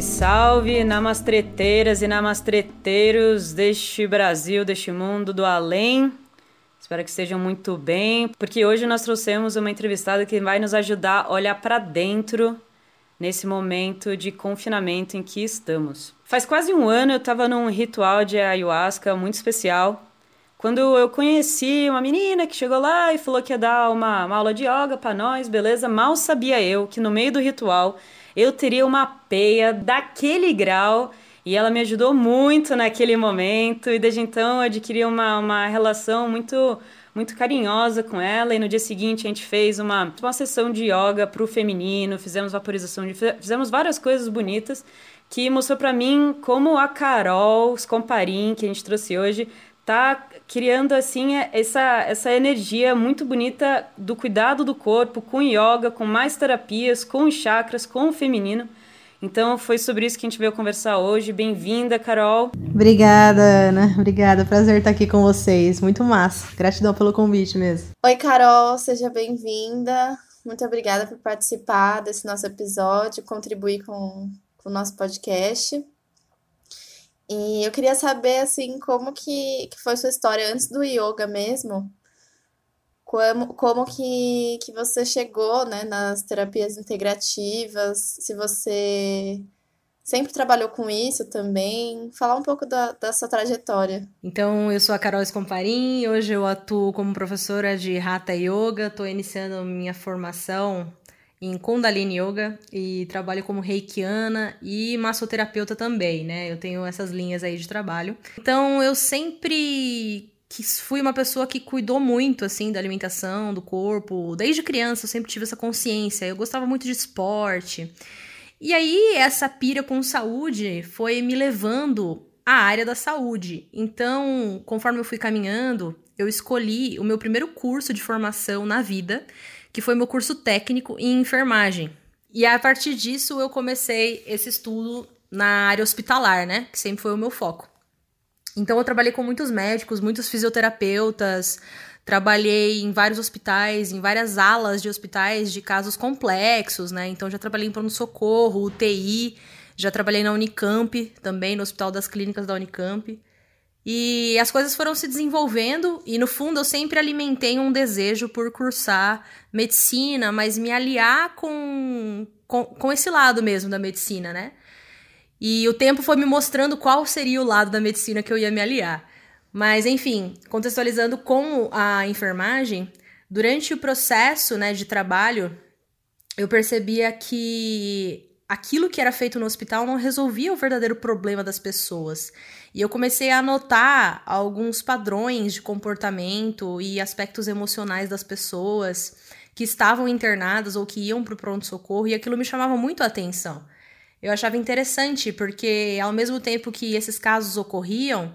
Salve, salve, namastreteiras e namastreteiros deste Brasil, deste mundo do além. Espero que estejam muito bem, porque hoje nós trouxemos uma entrevistada que vai nos ajudar a olhar para dentro nesse momento de confinamento em que estamos. Faz quase um ano eu estava num ritual de ayahuasca muito especial, quando eu conheci uma menina que chegou lá e falou que ia dar uma, uma aula de yoga para nós, beleza? Mal sabia eu que no meio do ritual eu teria uma peia daquele grau e ela me ajudou muito naquele momento e desde então eu adquiri uma, uma relação muito muito carinhosa com ela e no dia seguinte a gente fez uma, uma sessão de yoga para o feminino, fizemos vaporização de fizemos várias coisas bonitas que mostrou para mim como a Carol Scomparin que a gente trouxe hoje tá criando assim essa, essa energia muito bonita do cuidado do corpo com yoga, com mais terapias, com chakras, com o feminino. Então foi sobre isso que a gente veio conversar hoje. Bem-vinda, Carol. Obrigada, Ana. Obrigada. Prazer estar aqui com vocês. Muito massa. Gratidão pelo convite mesmo. Oi, Carol. Seja bem-vinda. Muito obrigada por participar desse nosso episódio, contribuir com, com o nosso podcast. E eu queria saber, assim, como que, que foi sua história antes do yoga mesmo. Como, como que, que você chegou, né, nas terapias integrativas, se você sempre trabalhou com isso também. Falar um pouco da, da sua trajetória. Então, eu sou a Carol Escomparim, hoje eu atuo como professora de Hatha Yoga, estou iniciando minha formação em Kundalini Yoga e trabalho como reikiana e massoterapeuta também, né? Eu tenho essas linhas aí de trabalho. Então eu sempre fui uma pessoa que cuidou muito assim da alimentação, do corpo, desde criança eu sempre tive essa consciência. Eu gostava muito de esporte. E aí essa pira com saúde foi me levando à área da saúde. Então, conforme eu fui caminhando, eu escolhi o meu primeiro curso de formação na vida, que foi meu curso técnico em enfermagem. E a partir disso eu comecei esse estudo na área hospitalar, né? Que sempre foi o meu foco. Então eu trabalhei com muitos médicos, muitos fisioterapeutas, trabalhei em vários hospitais, em várias alas de hospitais de casos complexos, né? Então já trabalhei em pronto-socorro, UTI, já trabalhei na Unicamp também, no Hospital das Clínicas da Unicamp. E as coisas foram se desenvolvendo e no fundo eu sempre alimentei um desejo por cursar medicina, mas me aliar com, com, com esse lado mesmo da medicina, né? E o tempo foi me mostrando qual seria o lado da medicina que eu ia me aliar. Mas, enfim, contextualizando com a enfermagem, durante o processo né, de trabalho, eu percebia que aquilo que era feito no hospital não resolvia o verdadeiro problema das pessoas. E eu comecei a notar alguns padrões de comportamento e aspectos emocionais das pessoas que estavam internadas ou que iam para o pronto-socorro, e aquilo me chamava muito a atenção. Eu achava interessante, porque ao mesmo tempo que esses casos ocorriam,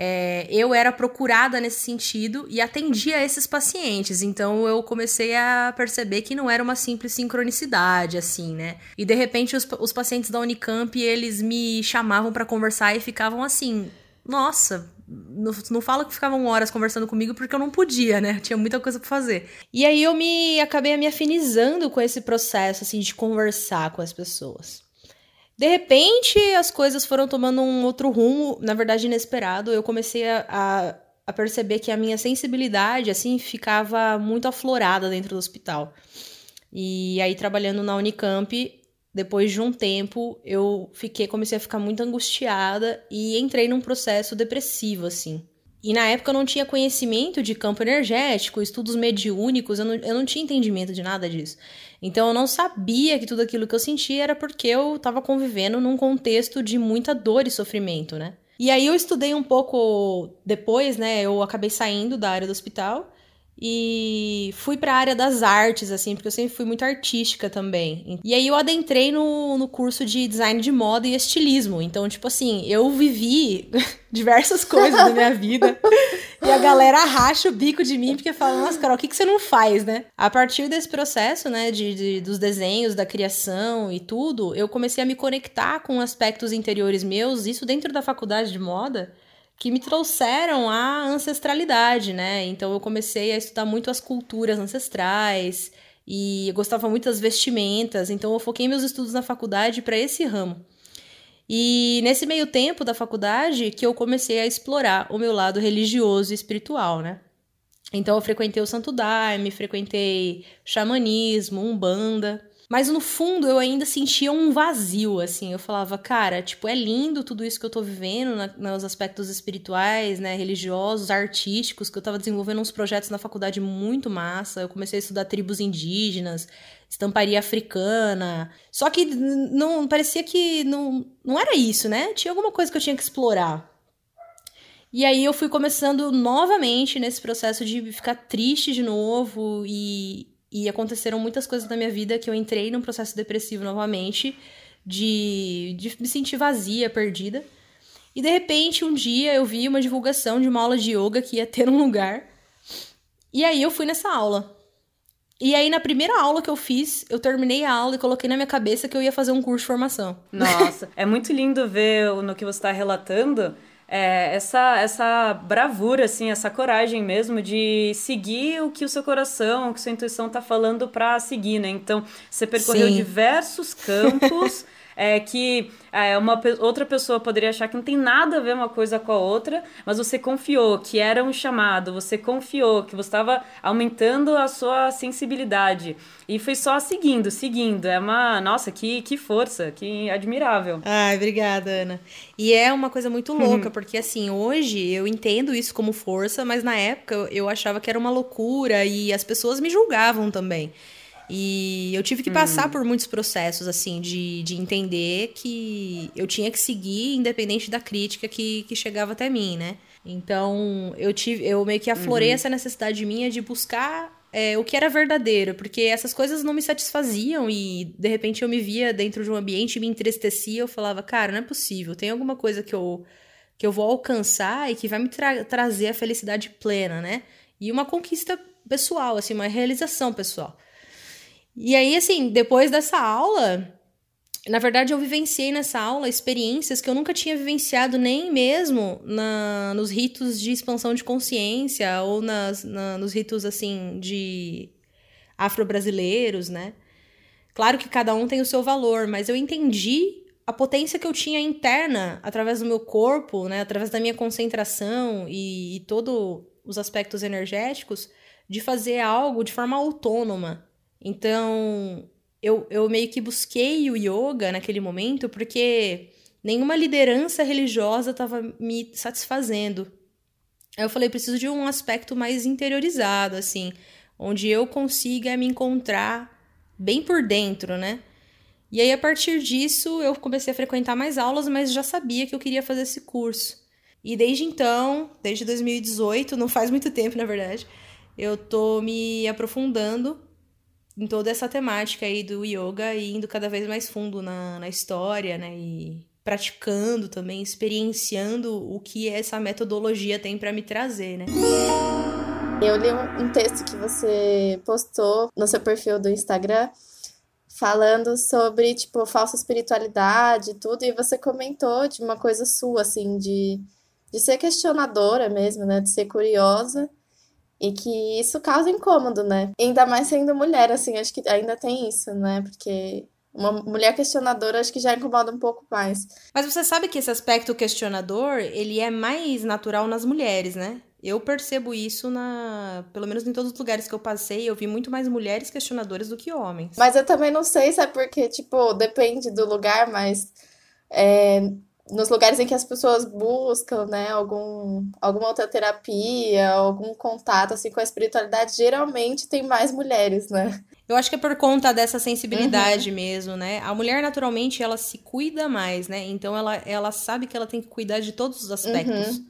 é, eu era procurada nesse sentido e atendia esses pacientes. Então eu comecei a perceber que não era uma simples sincronicidade, assim, né? E de repente os, os pacientes da Unicamp eles me chamavam para conversar e ficavam assim: nossa, não, não fala que ficavam horas conversando comigo porque eu não podia, né? Tinha muita coisa para fazer. E aí eu me acabei me afinizando com esse processo assim de conversar com as pessoas. De repente, as coisas foram tomando um outro rumo, na verdade inesperado. Eu comecei a, a, a perceber que a minha sensibilidade assim ficava muito aflorada dentro do hospital. E aí trabalhando na Unicamp, depois de um tempo, eu fiquei, comecei a ficar muito angustiada e entrei num processo depressivo, assim. E na época eu não tinha conhecimento de campo energético, estudos mediúnicos, eu não, eu não tinha entendimento de nada disso. Então eu não sabia que tudo aquilo que eu sentia era porque eu estava convivendo num contexto de muita dor e sofrimento, né? E aí eu estudei um pouco depois, né? Eu acabei saindo da área do hospital e fui para a área das artes, assim, porque eu sempre fui muito artística também. E aí eu adentrei no, no curso de design de moda e estilismo. Então, tipo assim, eu vivi diversas coisas da minha vida. e a galera racha o bico de mim porque fala, nossa, Carol, o que, que você não faz, né? A partir desse processo, né, de, de, dos desenhos, da criação e tudo, eu comecei a me conectar com aspectos interiores meus, isso dentro da faculdade de moda que me trouxeram a ancestralidade, né? Então eu comecei a estudar muito as culturas ancestrais e eu gostava muito das vestimentas, então eu foquei meus estudos na faculdade para esse ramo. E nesse meio tempo da faculdade que eu comecei a explorar o meu lado religioso e espiritual, né? Então eu frequentei o Santo Daime, frequentei xamanismo, umbanda. Mas no fundo eu ainda sentia um vazio, assim. Eu falava, cara, tipo, é lindo tudo isso que eu tô vivendo na, nos aspectos espirituais, né, religiosos, artísticos, que eu tava desenvolvendo uns projetos na faculdade muito massa. Eu comecei a estudar tribos indígenas, estamparia africana. Só que não parecia que não, não era isso, né? Tinha alguma coisa que eu tinha que explorar. E aí eu fui começando novamente nesse processo de ficar triste de novo e, e aconteceram muitas coisas na minha vida que eu entrei num processo depressivo novamente, de, de me sentir vazia, perdida. E de repente, um dia eu vi uma divulgação de uma aula de yoga que ia ter num lugar. E aí eu fui nessa aula. E aí, na primeira aula que eu fiz, eu terminei a aula e coloquei na minha cabeça que eu ia fazer um curso de formação. Nossa, é muito lindo ver no que você está relatando é, essa, essa bravura, assim, essa coragem mesmo de seguir o que o seu coração, o que sua intuição está falando para seguir, né? Então, você percorreu Sim. diversos campos. é, que é, uma outra pessoa poderia achar que não tem nada a ver uma coisa com a outra, mas você confiou que era um chamado, você confiou que você estava aumentando a sua sensibilidade. E foi só seguindo, seguindo. É uma. Nossa, que, que força, que admirável. Ai, obrigada, Ana. E é uma coisa muito louca, porque assim, hoje eu entendo isso como força, mas na época eu achava que era uma loucura e as pessoas me julgavam também. E eu tive que passar uhum. por muitos processos, assim, de, de entender que eu tinha que seguir independente da crítica que, que chegava até mim, né? Então, eu tive, eu meio que aflorei uhum. essa necessidade minha de buscar é, o que era verdadeiro, porque essas coisas não me satisfaziam e de repente eu me via dentro de um ambiente e me entristecia, eu falava, cara, não é possível, tem alguma coisa que eu que eu vou alcançar e que vai me tra trazer a felicidade plena, né? E uma conquista pessoal, assim, uma realização pessoal. E aí, assim, depois dessa aula, na verdade, eu vivenciei nessa aula experiências que eu nunca tinha vivenciado nem mesmo na, nos ritos de expansão de consciência ou nas, na, nos ritos, assim, de afro-brasileiros, né? Claro que cada um tem o seu valor, mas eu entendi a potência que eu tinha interna através do meu corpo, né? Através da minha concentração e, e todos os aspectos energéticos de fazer algo de forma autônoma então, eu, eu meio que busquei o yoga naquele momento porque nenhuma liderança religiosa estava me satisfazendo. Aí eu falei, preciso de um aspecto mais interiorizado, assim, onde eu consiga me encontrar bem por dentro, né? E aí, a partir disso, eu comecei a frequentar mais aulas, mas já sabia que eu queria fazer esse curso. E desde então, desde 2018, não faz muito tempo, na verdade, eu tô me aprofundando em toda essa temática aí do yoga e indo cada vez mais fundo na, na história, né? E praticando também, experienciando o que essa metodologia tem para me trazer, né? Eu li um texto que você postou no seu perfil do Instagram falando sobre, tipo, falsa espiritualidade e tudo, e você comentou de uma coisa sua, assim, de, de ser questionadora mesmo, né? De ser curiosa e que isso causa incômodo, né? Ainda mais sendo mulher, assim, acho que ainda tem isso, né? Porque uma mulher questionadora acho que já incomoda um pouco mais. Mas você sabe que esse aspecto questionador, ele é mais natural nas mulheres, né? Eu percebo isso na, pelo menos em todos os lugares que eu passei, eu vi muito mais mulheres questionadoras do que homens. Mas eu também não sei se é porque, tipo, depende do lugar, mas é, nos lugares em que as pessoas buscam, né, algum, alguma outra terapia, algum contato assim com a espiritualidade, geralmente tem mais mulheres, né? Eu acho que é por conta dessa sensibilidade uhum. mesmo, né? A mulher naturalmente ela se cuida mais, né? Então ela, ela sabe que ela tem que cuidar de todos os aspectos. Uhum.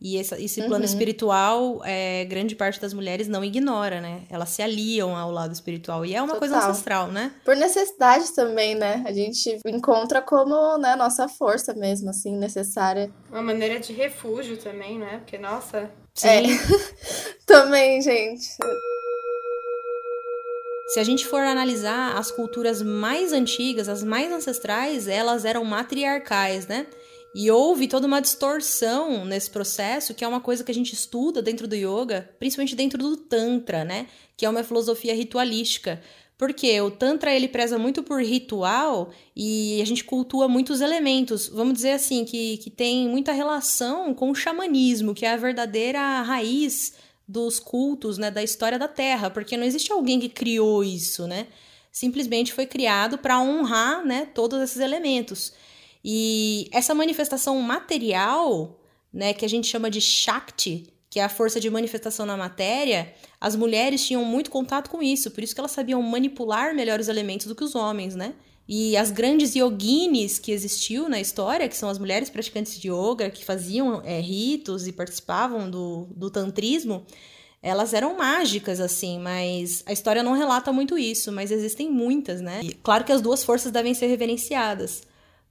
E esse, esse plano uhum. espiritual, é, grande parte das mulheres não ignora, né? Elas se aliam ao lado espiritual. E é uma Total. coisa ancestral, né? Por necessidade também, né? A gente encontra como né, nossa força mesmo, assim, necessária. Uma maneira de refúgio também, né? Porque, nossa. Sim. É. também, gente. Se a gente for analisar as culturas mais antigas, as mais ancestrais, elas eram matriarcais, né? E houve toda uma distorção nesse processo, que é uma coisa que a gente estuda dentro do yoga, principalmente dentro do Tantra, né? Que é uma filosofia ritualística. Porque o Tantra ele preza muito por ritual e a gente cultua muitos elementos. Vamos dizer assim, que, que tem muita relação com o xamanismo, que é a verdadeira raiz dos cultos, né, da história da Terra, porque não existe alguém que criou isso, né? Simplesmente foi criado para honrar, né, todos esses elementos. E essa manifestação material, né, que a gente chama de Shakti, que é a força de manifestação na matéria, as mulheres tinham muito contato com isso, por isso que elas sabiam manipular melhor os elementos do que os homens, né? E as grandes yoginis que existiu na história, que são as mulheres praticantes de yoga, que faziam é, ritos e participavam do, do tantrismo, elas eram mágicas, assim, mas a história não relata muito isso, mas existem muitas, né? E claro que as duas forças devem ser reverenciadas.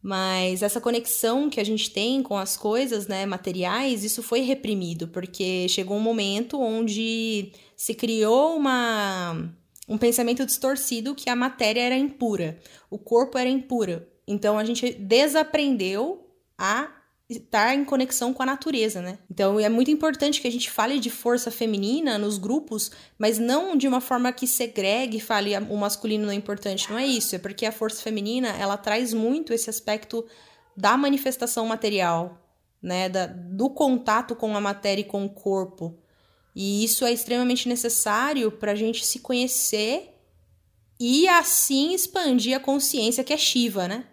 Mas essa conexão que a gente tem com as coisas, né, materiais, isso foi reprimido, porque chegou um momento onde se criou uma um pensamento distorcido que a matéria era impura, o corpo era impuro. Então a gente desaprendeu a estar em conexão com a natureza, né? Então é muito importante que a gente fale de força feminina nos grupos, mas não de uma forma que segregue, fale o masculino não é importante, não é isso, é porque a força feminina, ela traz muito esse aspecto da manifestação material, né, da, do contato com a matéria e com o corpo. E isso é extremamente necessário para a gente se conhecer e assim expandir a consciência que é Shiva, né?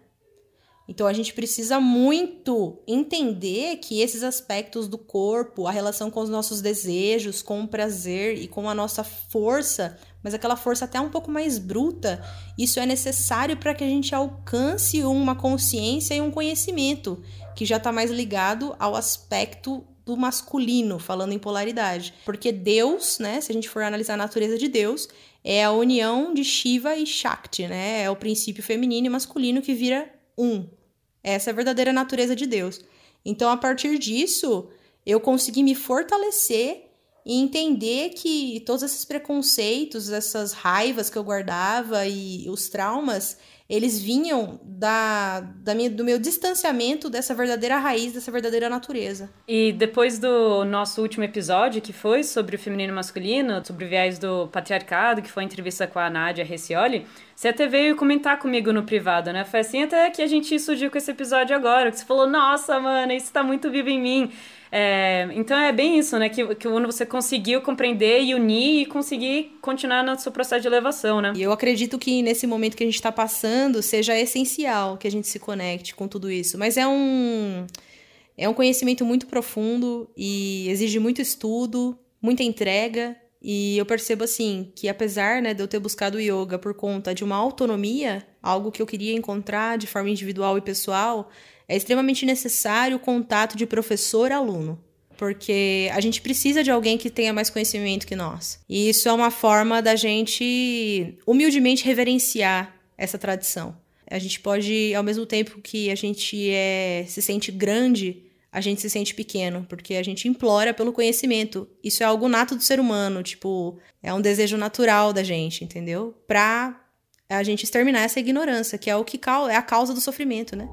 Então a gente precisa muito entender que esses aspectos do corpo, a relação com os nossos desejos, com o prazer e com a nossa força, mas aquela força até um pouco mais bruta, isso é necessário para que a gente alcance uma consciência e um conhecimento que já está mais ligado ao aspecto do masculino, falando em polaridade. Porque Deus, né, se a gente for analisar a natureza de Deus, é a união de Shiva e Shakti, né? É o princípio feminino e masculino que vira um. Essa é a verdadeira natureza de Deus. Então, a partir disso, eu consegui me fortalecer e entender que todos esses preconceitos, essas raivas que eu guardava e os traumas, eles vinham da, da minha, do meu distanciamento dessa verdadeira raiz, dessa verdadeira natureza. E depois do nosso último episódio, que foi sobre o feminino e masculino, sobre o viés do patriarcado, que foi a entrevista com a Nádia Recioli, você até veio comentar comigo no privado, né? Foi assim até que a gente surgiu com esse episódio agora, que você falou, nossa, mano, isso tá muito vivo em mim. É, então é bem isso, né? Que, que quando você conseguiu compreender e unir e conseguir continuar no seu processo de elevação, né? E eu acredito que nesse momento que a gente está passando seja essencial que a gente se conecte com tudo isso. Mas é um. É um conhecimento muito profundo e exige muito estudo, muita entrega. E eu percebo assim que apesar né, de eu ter buscado yoga por conta de uma autonomia, algo que eu queria encontrar de forma individual e pessoal, é extremamente necessário o contato de professor-aluno, porque a gente precisa de alguém que tenha mais conhecimento que nós. E isso é uma forma da gente humildemente reverenciar essa tradição. A gente pode, ao mesmo tempo que a gente é, se sente grande, a gente se sente pequeno, porque a gente implora pelo conhecimento. Isso é algo nato do ser humano, tipo, é um desejo natural da gente, entendeu? Pra a gente exterminar essa ignorância, que é o que é a causa do sofrimento, né?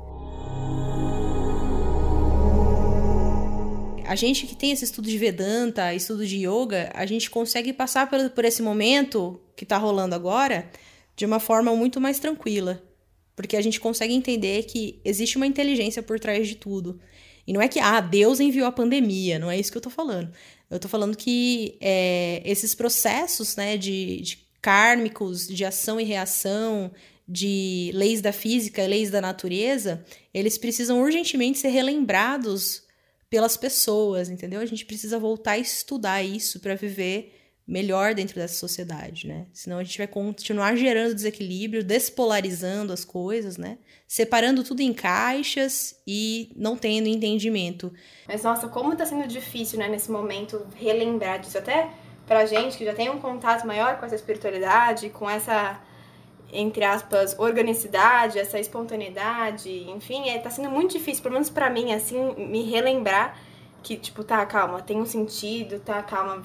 A gente que tem esse estudo de Vedanta, estudo de yoga, a gente consegue passar por, por esse momento que está rolando agora de uma forma muito mais tranquila. Porque a gente consegue entender que existe uma inteligência por trás de tudo. E não é que, ah, Deus enviou a pandemia, não é isso que eu estou falando. Eu estou falando que é, esses processos né, de, de kármicos, de ação e reação, de leis da física, leis da natureza, eles precisam urgentemente ser relembrados pelas pessoas, entendeu? A gente precisa voltar a estudar isso para viver melhor dentro dessa sociedade, né? Senão a gente vai continuar gerando desequilíbrio, despolarizando as coisas, né? Separando tudo em caixas e não tendo entendimento. Mas nossa, como tá sendo difícil, né, nesse momento relembrar disso até pra gente que já tem um contato maior com essa espiritualidade, com essa entre aspas, organicidade, essa espontaneidade, enfim, é, tá sendo muito difícil, pelo menos para mim, assim, me relembrar que, tipo, tá, calma, tem um sentido, tá, calma,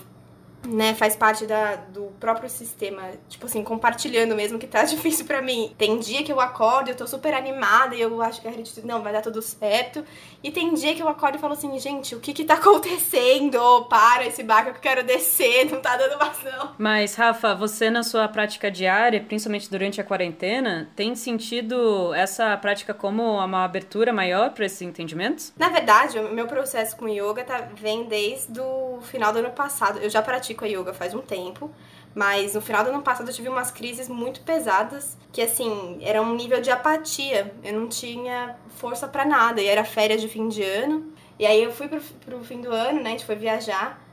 né, faz parte da, do próprio sistema, tipo assim, compartilhando mesmo que tá difícil para mim. Tem dia que eu acordo, eu tô super animada e eu acho que acredito, não, vai dar tudo certo. E tem dia que eu acordo e falo assim, gente, o que que tá acontecendo? Para esse barco que eu quero descer, não tá dando mais não. Mas, Rafa, você na sua prática diária, principalmente durante a quarentena, tem sentido essa prática como uma abertura maior para esses entendimentos? Na verdade, o meu processo com yoga tá, vem desde o final do ano passado. Eu já pratico a yoga faz um tempo, mas no final do ano passado eu tive umas crises muito pesadas, que assim, era um nível de apatia. Eu não tinha força para nada, e era férias de fim de ano. E aí eu fui pro, pro fim do ano, né? A gente foi viajar.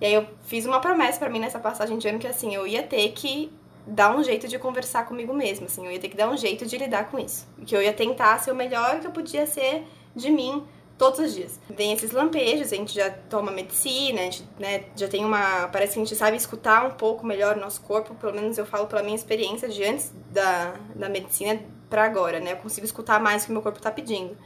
E aí eu fiz uma promessa para mim nessa passagem de ano que assim, eu ia ter que dar um jeito de conversar comigo mesma, assim, eu ia ter que dar um jeito de lidar com isso. Que eu ia tentar ser o melhor que eu podia ser de mim todos os dias. Vem esses lampejos, a gente já toma medicina, a gente né, já tem uma. Parece que a gente sabe escutar um pouco melhor o nosso corpo, pelo menos eu falo pela minha experiência de antes da, da medicina para agora, né? Eu consigo escutar mais o que meu corpo tá pedindo.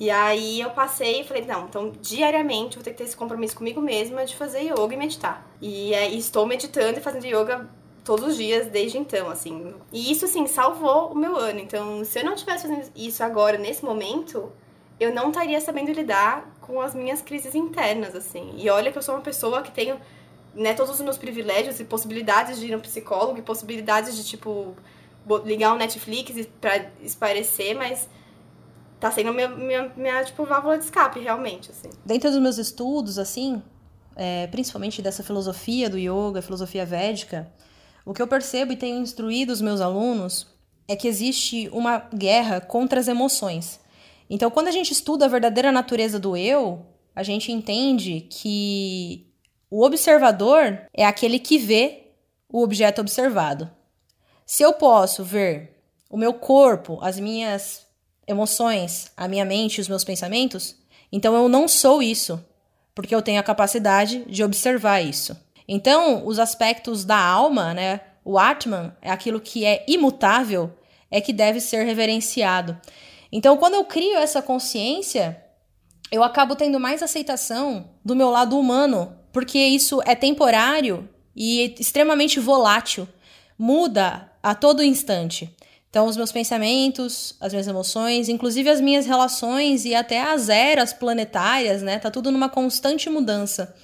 E aí eu passei e falei, não, então diariamente vou ter que ter esse compromisso comigo mesma de fazer yoga e meditar. E, é, estou meditando e fazendo yoga todos os dias desde então, assim. E isso, assim, salvou o meu ano. Então, se eu não tivesse fazendo isso agora, nesse momento, eu não estaria sabendo lidar com as minhas crises internas, assim. E olha que eu sou uma pessoa que tenho né, todos os meus privilégios e possibilidades de ir no psicólogo e possibilidades de, tipo, ligar o Netflix para esparecer, mas tá sendo minha, minha, minha, tipo, válvula de escape, realmente, assim. Dentro dos meus estudos, assim, é, principalmente dessa filosofia do yoga, filosofia védica, o que eu percebo e tenho instruído os meus alunos é que existe uma guerra contra as emoções. Então, quando a gente estuda a verdadeira natureza do eu, a gente entende que o observador é aquele que vê o objeto observado. Se eu posso ver o meu corpo, as minhas emoções, a minha mente, os meus pensamentos, então eu não sou isso, porque eu tenho a capacidade de observar isso. Então, os aspectos da alma, né, o Atman, é aquilo que é imutável, é que deve ser reverenciado. Então, quando eu crio essa consciência, eu acabo tendo mais aceitação do meu lado humano, porque isso é temporário e extremamente volátil, muda a todo instante. Então, os meus pensamentos, as minhas emoções, inclusive as minhas relações e até as eras planetárias, né? Tá tudo numa constante mudança.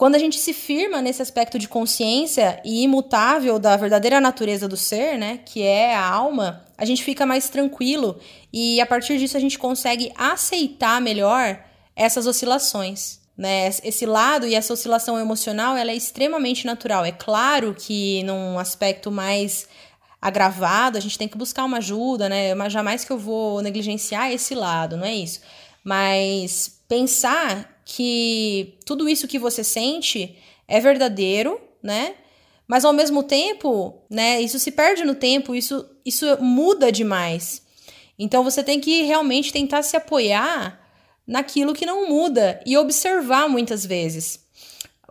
Quando a gente se firma nesse aspecto de consciência e imutável da verdadeira natureza do ser, né, que é a alma, a gente fica mais tranquilo e a partir disso a gente consegue aceitar melhor essas oscilações. Né? Esse lado e essa oscilação emocional ela é extremamente natural. É claro que num aspecto mais agravado, a gente tem que buscar uma ajuda, né? Mas jamais que eu vou negligenciar esse lado, não é isso. Mas pensar que tudo isso que você sente é verdadeiro, né? Mas ao mesmo tempo, né, isso se perde no tempo, isso, isso muda demais. Então você tem que realmente tentar se apoiar naquilo que não muda e observar muitas vezes.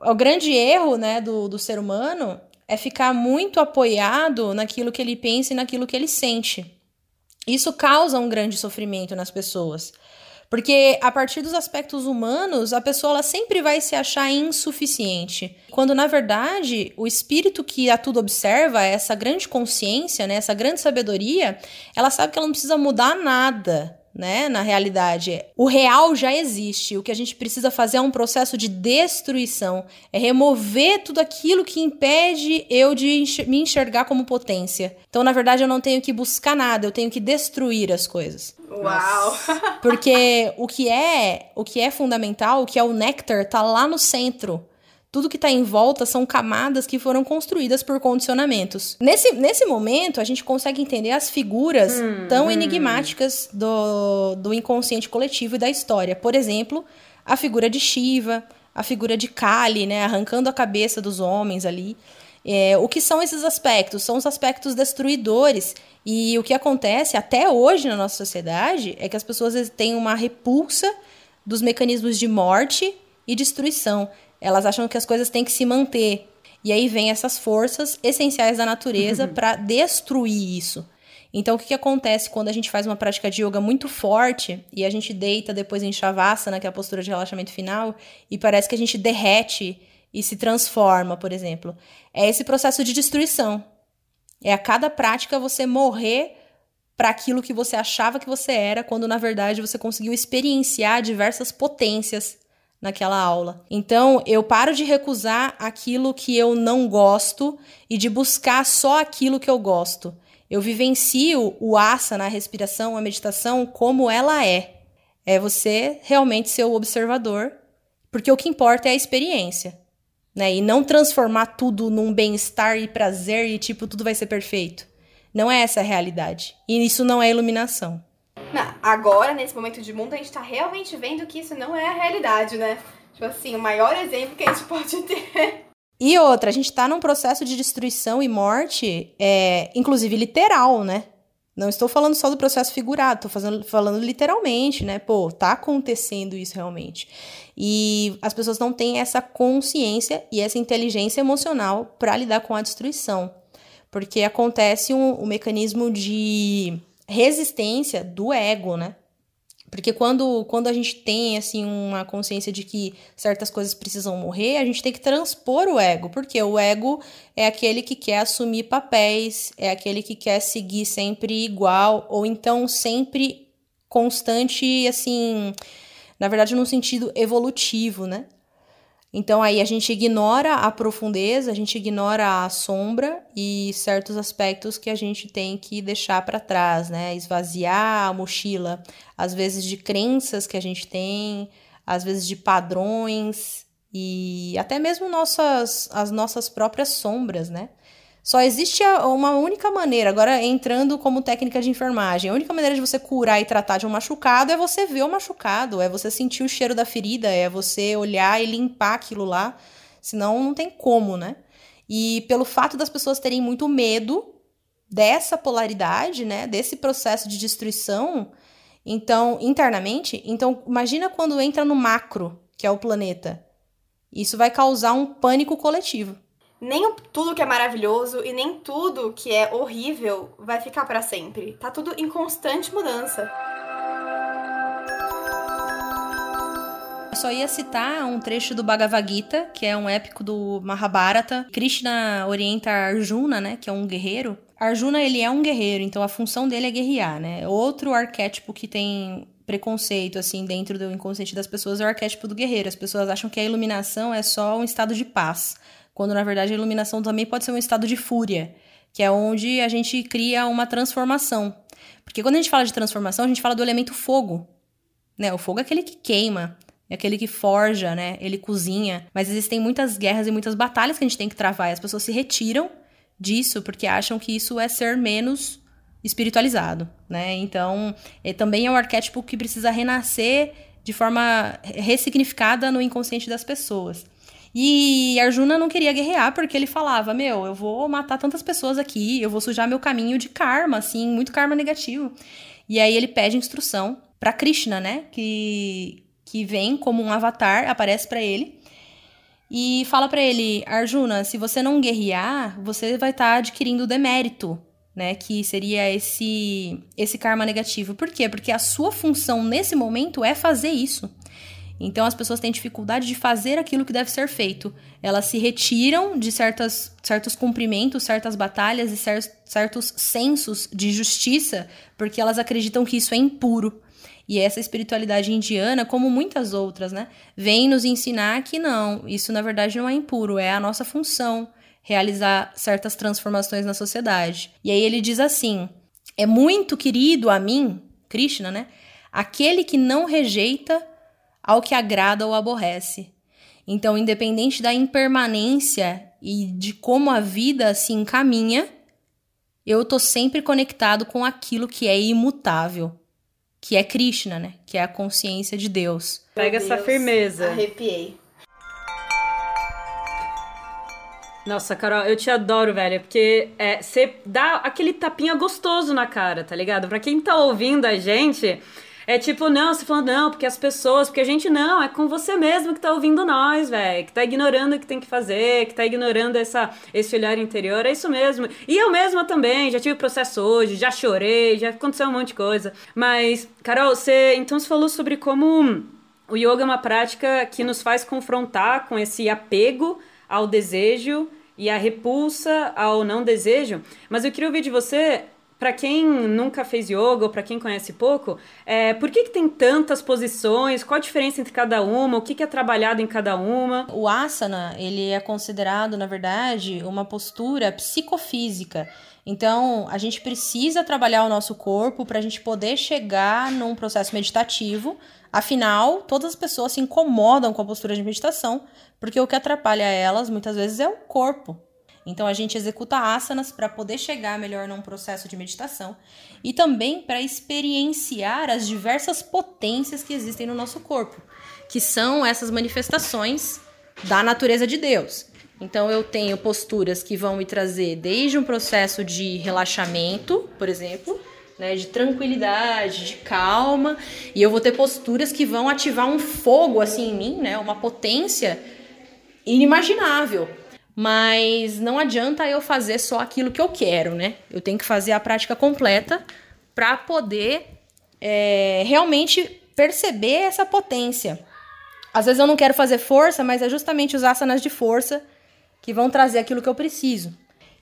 O grande erro né, do, do ser humano é ficar muito apoiado naquilo que ele pensa e naquilo que ele sente. Isso causa um grande sofrimento nas pessoas. Porque a partir dos aspectos humanos, a pessoa ela sempre vai se achar insuficiente. Quando na verdade, o espírito que a tudo observa, essa grande consciência, né, essa grande sabedoria, ela sabe que ela não precisa mudar nada né? Na realidade, o real já existe. O que a gente precisa fazer é um processo de destruição, é remover tudo aquilo que impede eu de me enxergar como potência. Então, na verdade, eu não tenho que buscar nada, eu tenho que destruir as coisas. Uau! Porque o que é, o que é fundamental, o que é o néctar, tá lá no centro. Tudo que está em volta são camadas que foram construídas por condicionamentos. Nesse, nesse momento, a gente consegue entender as figuras hum, tão hum. enigmáticas do, do inconsciente coletivo e da história. Por exemplo, a figura de Shiva, a figura de Kali, né, arrancando a cabeça dos homens ali. É, o que são esses aspectos? São os aspectos destruidores. E o que acontece até hoje na nossa sociedade é que as pessoas têm uma repulsa dos mecanismos de morte e destruição. Elas acham que as coisas têm que se manter. E aí vem essas forças essenciais da natureza uhum. para destruir isso. Então, o que, que acontece quando a gente faz uma prática de yoga muito forte e a gente deita depois em shavasana, que é a postura de relaxamento final, e parece que a gente derrete e se transforma, por exemplo. É esse processo de destruição. É a cada prática você morrer para aquilo que você achava que você era, quando na verdade você conseguiu experienciar diversas potências naquela aula. Então, eu paro de recusar aquilo que eu não gosto e de buscar só aquilo que eu gosto. Eu vivencio o asana, a respiração, a meditação como ela é. É você realmente ser o observador, porque o que importa é a experiência né? E não transformar tudo num bem-estar e prazer e tipo tudo vai ser perfeito. Não é essa a realidade. E isso não é iluminação. Agora, nesse momento de mundo, a gente tá realmente vendo que isso não é a realidade, né? Tipo assim, o maior exemplo que a gente pode ter. E outra, a gente tá num processo de destruição e morte, é, inclusive literal, né? Não estou falando só do processo figurado, estou fazendo, falando literalmente, né? Pô, tá acontecendo isso realmente. E as pessoas não têm essa consciência e essa inteligência emocional para lidar com a destruição. Porque acontece um, um mecanismo de resistência do ego, né? Porque quando, quando a gente tem assim uma consciência de que certas coisas precisam morrer, a gente tem que transpor o ego, porque o ego é aquele que quer assumir papéis, é aquele que quer seguir sempre igual ou então sempre constante assim, na verdade num sentido evolutivo, né? Então aí a gente ignora a profundeza, a gente ignora a sombra e certos aspectos que a gente tem que deixar para trás, né? Esvaziar a mochila, às vezes de crenças que a gente tem, às vezes de padrões e até mesmo nossas as nossas próprias sombras, né? Só existe uma única maneira, agora entrando como técnica de enfermagem, a única maneira de você curar e tratar de um machucado é você ver o machucado, é você sentir o cheiro da ferida, é você olhar e limpar aquilo lá, senão não tem como, né? E pelo fato das pessoas terem muito medo dessa polaridade, né, desse processo de destruição, então, internamente, então imagina quando entra no macro, que é o planeta. Isso vai causar um pânico coletivo nem tudo que é maravilhoso e nem tudo que é horrível vai ficar para sempre. Tá tudo em constante mudança. Eu só ia citar um trecho do Bhagavad Gita, que é um épico do Mahabharata. Krishna orienta Arjuna, né, que é um guerreiro. Arjuna, ele é um guerreiro, então a função dele é guerrear, né? Outro arquétipo que tem preconceito, assim, dentro do inconsciente das pessoas é o arquétipo do guerreiro. As pessoas acham que a iluminação é só um estado de paz quando na verdade a iluminação também pode ser um estado de fúria, que é onde a gente cria uma transformação. Porque quando a gente fala de transformação, a gente fala do elemento fogo, né? O fogo é aquele que queima, é aquele que forja, né? Ele cozinha. Mas existem muitas guerras e muitas batalhas que a gente tem que travar. E as pessoas se retiram disso porque acham que isso é ser menos espiritualizado, né? Então, é, também é um arquétipo que precisa renascer de forma ressignificada no inconsciente das pessoas. E Arjuna não queria guerrear porque ele falava: Meu, eu vou matar tantas pessoas aqui, eu vou sujar meu caminho de karma, assim, muito karma negativo. E aí ele pede instrução para Krishna, né? Que, que vem como um avatar, aparece para ele. E fala para ele: Arjuna, se você não guerrear, você vai estar tá adquirindo demérito, né? Que seria esse, esse karma negativo. Por quê? Porque a sua função nesse momento é fazer isso. Então as pessoas têm dificuldade de fazer aquilo que deve ser feito. Elas se retiram de certas, certos cumprimentos, certas batalhas e cer certos sensos de justiça, porque elas acreditam que isso é impuro. E essa espiritualidade indiana, como muitas outras, né, vem nos ensinar que não, isso na verdade não é impuro, é a nossa função realizar certas transformações na sociedade. E aí ele diz assim: é muito querido a mim, Krishna, né? Aquele que não rejeita ao que agrada ou aborrece. Então, independente da impermanência e de como a vida se encaminha, eu tô sempre conectado com aquilo que é imutável, que é Krishna, né? Que é a consciência de Deus. Pega Deus, essa firmeza. Arrepiei. Nossa, Carol, eu te adoro, velho, porque você é, dá aquele tapinha gostoso na cara, tá ligado? Pra quem tá ouvindo a gente, é tipo, não, você falando, não, porque as pessoas, porque a gente não, é com você mesmo que tá ouvindo nós, velho, que tá ignorando o que tem que fazer, que tá ignorando essa, esse olhar interior, é isso mesmo. E eu mesma também, já tive processo hoje, já chorei, já aconteceu um monte de coisa. Mas, Carol, você, então você falou sobre como o yoga é uma prática que nos faz confrontar com esse apego ao desejo e a repulsa ao não desejo. Mas eu queria ouvir de você para quem nunca fez yoga ou para quem conhece pouco, é, por que, que tem tantas posições? Qual a diferença entre cada uma? O que, que é trabalhado em cada uma? O asana, ele é considerado, na verdade, uma postura psicofísica. Então, a gente precisa trabalhar o nosso corpo para a gente poder chegar num processo meditativo. Afinal, todas as pessoas se incomodam com a postura de meditação, porque o que atrapalha elas muitas vezes é o corpo. Então a gente executa asanas para poder chegar melhor num processo de meditação e também para experienciar as diversas potências que existem no nosso corpo, que são essas manifestações da natureza de Deus. Então eu tenho posturas que vão me trazer desde um processo de relaxamento, por exemplo, né, de tranquilidade, de calma, e eu vou ter posturas que vão ativar um fogo assim em mim, né, uma potência inimaginável. Mas não adianta eu fazer só aquilo que eu quero, né? Eu tenho que fazer a prática completa para poder é, realmente perceber essa potência. Às vezes eu não quero fazer força, mas é justamente os asanas de força que vão trazer aquilo que eu preciso.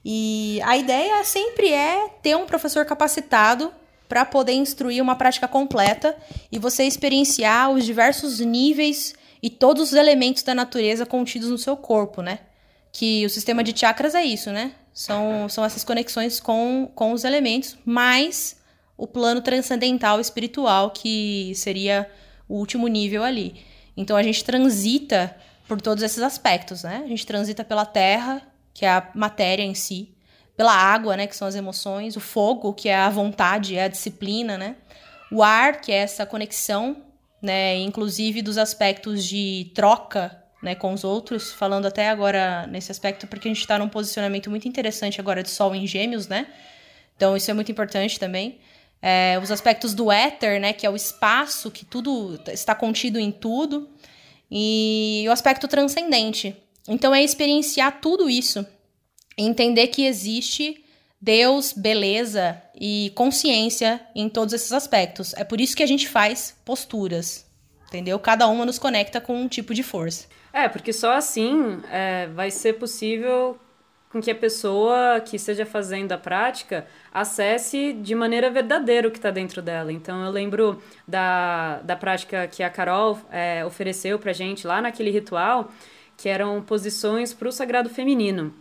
E a ideia sempre é ter um professor capacitado para poder instruir uma prática completa e você experienciar os diversos níveis e todos os elementos da natureza contidos no seu corpo, né? Que o sistema de chakras é isso, né? São, são essas conexões com, com os elementos, mais o plano transcendental espiritual, que seria o último nível ali. Então a gente transita por todos esses aspectos, né? A gente transita pela terra, que é a matéria em si, pela água, né, que são as emoções, o fogo, que é a vontade, é a disciplina, né? O ar, que é essa conexão, né, inclusive dos aspectos de troca né, com os outros, falando até agora nesse aspecto, porque a gente está num posicionamento muito interessante agora de Sol em Gêmeos, né? Então isso é muito importante também. É, os aspectos do éter, né, que é o espaço, que tudo está contido em tudo, e o aspecto transcendente. Então é experienciar tudo isso, entender que existe Deus, beleza e consciência em todos esses aspectos. É por isso que a gente faz posturas, entendeu? Cada uma nos conecta com um tipo de força. É, porque só assim é, vai ser possível com que a pessoa que esteja fazendo a prática acesse de maneira verdadeira o que está dentro dela. Então eu lembro da, da prática que a Carol é, ofereceu para gente lá naquele ritual, que eram posições para o sagrado feminino.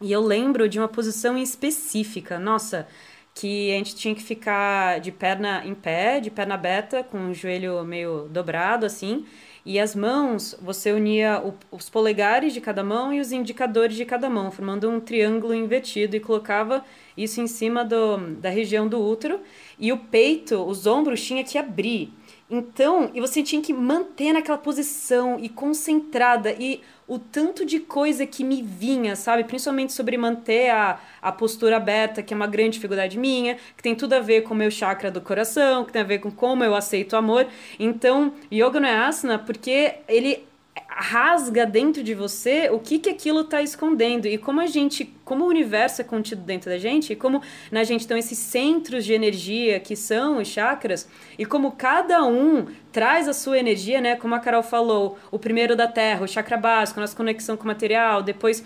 E eu lembro de uma posição específica, nossa, que a gente tinha que ficar de perna em pé, de perna aberta, com o joelho meio dobrado assim, e as mãos, você unia o, os polegares de cada mão e os indicadores de cada mão, formando um triângulo invertido e colocava isso em cima do, da região do útero. E o peito, os ombros, tinha que abrir. Então, e você tinha que manter naquela posição e concentrada. E o tanto de coisa que me vinha, sabe? Principalmente sobre manter a, a postura aberta, que é uma grande dificuldade minha, que tem tudo a ver com o meu chakra do coração, que tem a ver com como eu aceito o amor. Então, yoga não é asana porque ele rasga dentro de você o que que aquilo está escondendo e como a gente, como o universo é contido dentro da gente, e como na gente estão esses centros de energia que são os chakras e como cada um traz a sua energia, né? Como a Carol falou, o primeiro da Terra, o chakra básico, nossa conexão com o material, depois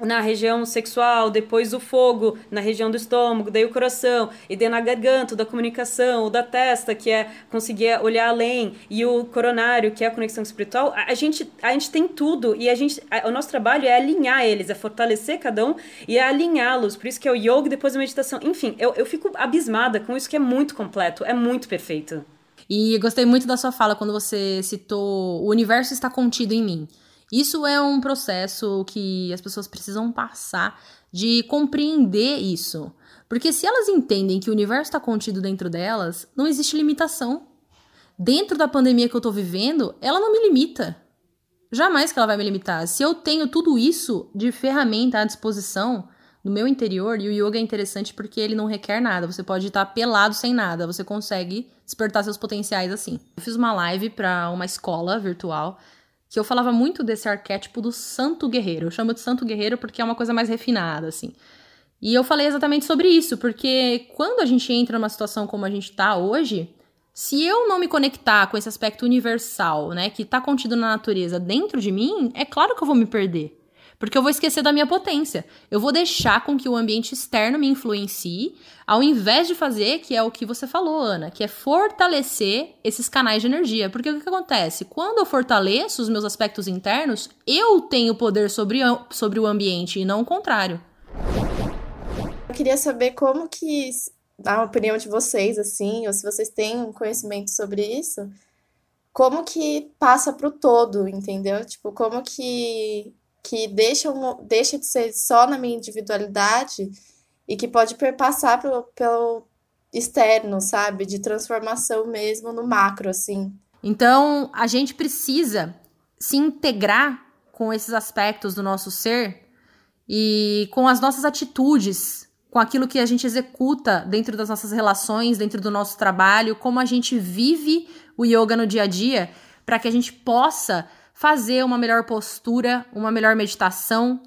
na região sexual, depois o fogo na região do estômago, daí o coração, e daí na garganta, da comunicação, o da testa, que é conseguir olhar além, e o coronário, que é a conexão espiritual, a, gente, a gente tem tudo, e a gente, a, o nosso trabalho é alinhar eles, é fortalecer cada um e é alinhá-los, por isso que é o yoga depois a meditação. Enfim, eu, eu fico abismada com isso que é muito completo, é muito perfeito. E gostei muito da sua fala quando você citou o universo está contido em mim. Isso é um processo que as pessoas precisam passar de compreender isso. Porque se elas entendem que o universo está contido dentro delas, não existe limitação. Dentro da pandemia que eu estou vivendo, ela não me limita. Jamais que ela vai me limitar. Se eu tenho tudo isso de ferramenta à disposição no meu interior, e o yoga é interessante porque ele não requer nada. Você pode estar pelado sem nada, você consegue despertar seus potenciais assim. Eu fiz uma live para uma escola virtual que eu falava muito desse arquétipo do santo guerreiro. Eu chamo de santo guerreiro porque é uma coisa mais refinada, assim. E eu falei exatamente sobre isso, porque quando a gente entra numa situação como a gente tá hoje, Se eu não me conectar com esse aspecto universal, né, que está contido na natureza dentro de mim, é claro que eu vou me perder. Porque eu vou esquecer da minha potência. Eu vou deixar com que o ambiente externo me influencie, ao invés de fazer, que é o que você falou, Ana, que é fortalecer esses canais de energia. Porque o que acontece? Quando eu fortaleço os meus aspectos internos, eu tenho poder sobre, sobre o ambiente e não o contrário. Eu queria saber como que, a opinião de vocês, assim, ou se vocês têm um conhecimento sobre isso, como que passa para o todo, entendeu? Tipo, como que que deixa, um, deixa de ser só na minha individualidade e que pode perpassar pelo, pelo externo, sabe? De transformação mesmo no macro, assim. Então, a gente precisa se integrar com esses aspectos do nosso ser e com as nossas atitudes, com aquilo que a gente executa dentro das nossas relações, dentro do nosso trabalho, como a gente vive o yoga no dia a dia, para que a gente possa fazer uma melhor postura, uma melhor meditação,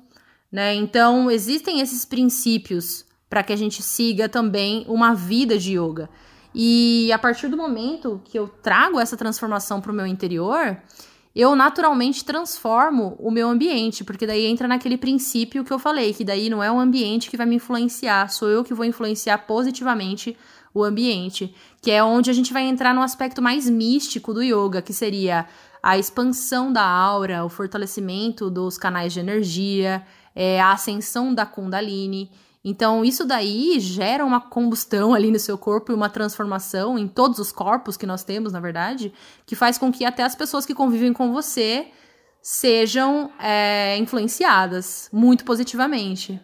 né? Então, existem esses princípios para que a gente siga também uma vida de yoga. E a partir do momento que eu trago essa transformação para o meu interior, eu naturalmente transformo o meu ambiente, porque daí entra naquele princípio que eu falei, que daí não é o ambiente que vai me influenciar, sou eu que vou influenciar positivamente o ambiente, que é onde a gente vai entrar no aspecto mais místico do yoga, que seria a expansão da aura, o fortalecimento dos canais de energia, é, a ascensão da Kundalini. Então, isso daí gera uma combustão ali no seu corpo e uma transformação em todos os corpos que nós temos, na verdade, que faz com que até as pessoas que convivem com você sejam é, influenciadas muito positivamente.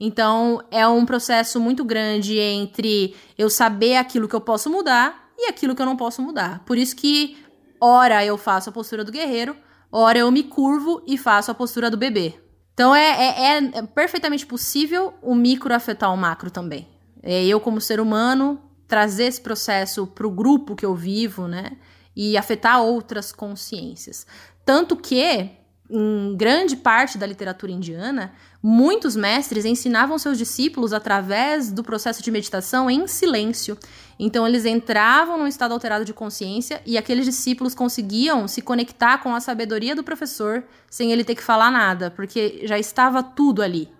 Então, é um processo muito grande entre eu saber aquilo que eu posso mudar e aquilo que eu não posso mudar. Por isso que Ora eu faço a postura do guerreiro, ora eu me curvo e faço a postura do bebê. Então é, é, é perfeitamente possível o micro afetar o macro também. É eu, como ser humano, trazer esse processo para o grupo que eu vivo, né? E afetar outras consciências. Tanto que em grande parte da literatura indiana, muitos mestres ensinavam seus discípulos através do processo de meditação em silêncio. Então, eles entravam num estado alterado de consciência e aqueles discípulos conseguiam se conectar com a sabedoria do professor sem ele ter que falar nada, porque já estava tudo ali.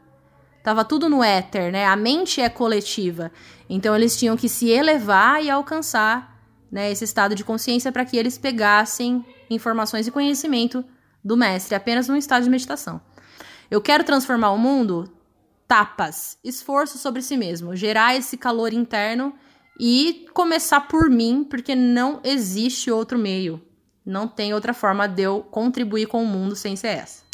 Estava tudo no éter, né? A mente é coletiva. Então, eles tinham que se elevar e alcançar né, esse estado de consciência para que eles pegassem informações e conhecimento do mestre, apenas num estado de meditação. Eu quero transformar o mundo? Tapas, esforço sobre si mesmo, gerar esse calor interno e começar por mim, porque não existe outro meio. Não tem outra forma de eu contribuir com o mundo sem ser essa.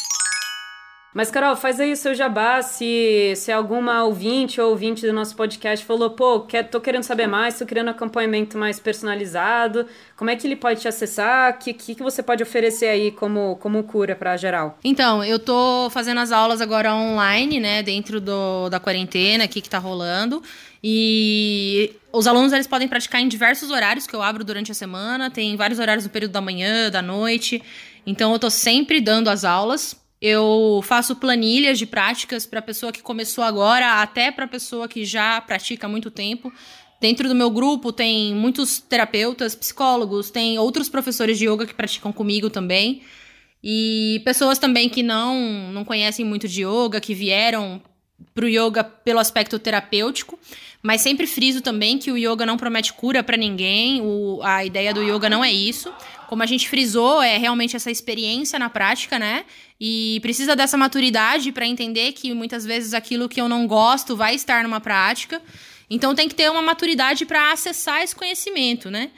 Mas, Carol, faz aí o seu jabá. Se, se alguma ouvinte ou ouvinte do nosso podcast falou, pô, quer, tô querendo saber mais, tô querendo acompanhamento mais personalizado, como é que ele pode te acessar? O que, que, que você pode oferecer aí como, como cura para geral? Então, eu tô fazendo as aulas agora online, né, dentro do, da quarentena aqui que tá rolando. E os alunos eles podem praticar em diversos horários que eu abro durante a semana. Tem vários horários no período da manhã, da noite. Então eu tô sempre dando as aulas. Eu faço planilhas de práticas para pessoa que começou agora, até para pessoa que já pratica há muito tempo. Dentro do meu grupo tem muitos terapeutas, psicólogos, tem outros professores de yoga que praticam comigo também. E pessoas também que não, não conhecem muito de yoga, que vieram para o yoga pelo aspecto terapêutico, mas sempre friso também que o yoga não promete cura para ninguém, o, a ideia do yoga não é isso. Como a gente frisou, é realmente essa experiência na prática, né? E precisa dessa maturidade para entender que muitas vezes aquilo que eu não gosto vai estar numa prática. Então tem que ter uma maturidade para acessar esse conhecimento, né?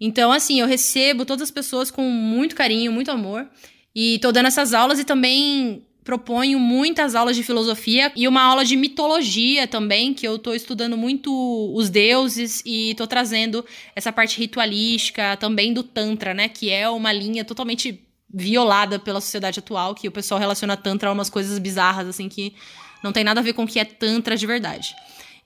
Então, assim, eu recebo todas as pessoas com muito carinho, muito amor. E tô dando essas aulas e também proponho muitas aulas de filosofia e uma aula de mitologia também, que eu tô estudando muito os deuses e tô trazendo essa parte ritualística também do Tantra, né? Que é uma linha totalmente violada pela sociedade atual, que o pessoal relaciona Tantra a umas coisas bizarras, assim, que não tem nada a ver com o que é Tantra de verdade.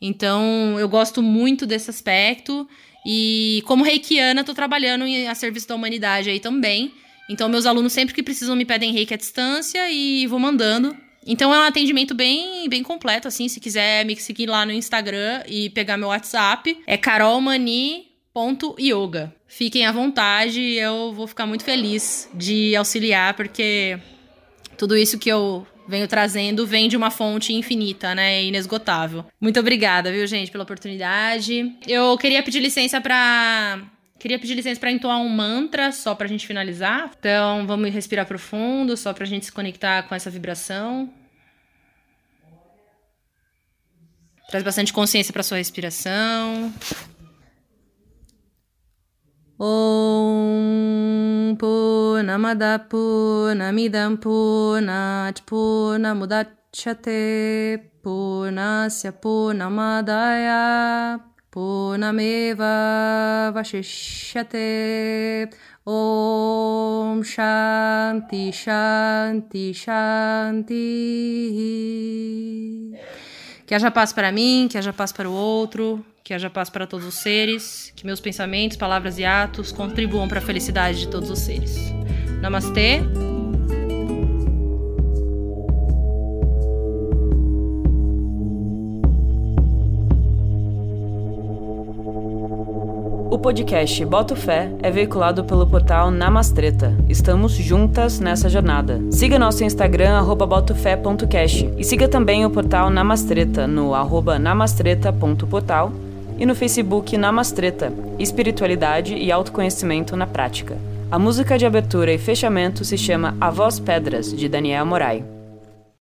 Então, eu gosto muito desse aspecto. E como reikiana, tô trabalhando a serviço da humanidade aí também. Então, meus alunos sempre que precisam me pedem reiki à distância e vou mandando. Então, é um atendimento bem, bem completo, assim. Se quiser me seguir lá no Instagram e pegar meu WhatsApp, é carolmani yoga. Fiquem à vontade, eu vou ficar muito feliz de auxiliar, porque tudo isso que eu venho trazendo vem de uma fonte infinita, né, inesgotável. Muito obrigada, viu, gente, pela oportunidade. Eu queria pedir licença para Queria pedir licença para entoar um mantra só pra gente finalizar. Então, vamos respirar profundo, só pra gente se conectar com essa vibração. Traz bastante consciência para sua respiração. Om Purnamada Purnamidam Purnat Purnamudachyate Purnasya Purnamadaya Purnameva Vashishyate Om Shanti Shanti Shanti Que haja paz para mim, que haja paz para o outro, que haja paz para todos os seres, que meus pensamentos, palavras e atos contribuam para a felicidade de todos os seres. Namastê. O podcast Boto Fé é veiculado pelo portal Namastreta. Estamos juntas nessa jornada. Siga nosso Instagram, botofé.cast e siga também o portal Namastreta no arroba namastreta.portal e no Facebook Namastreta, Espiritualidade e Autoconhecimento na Prática. A música de abertura e fechamento se chama A Voz Pedras, de Daniel Morai.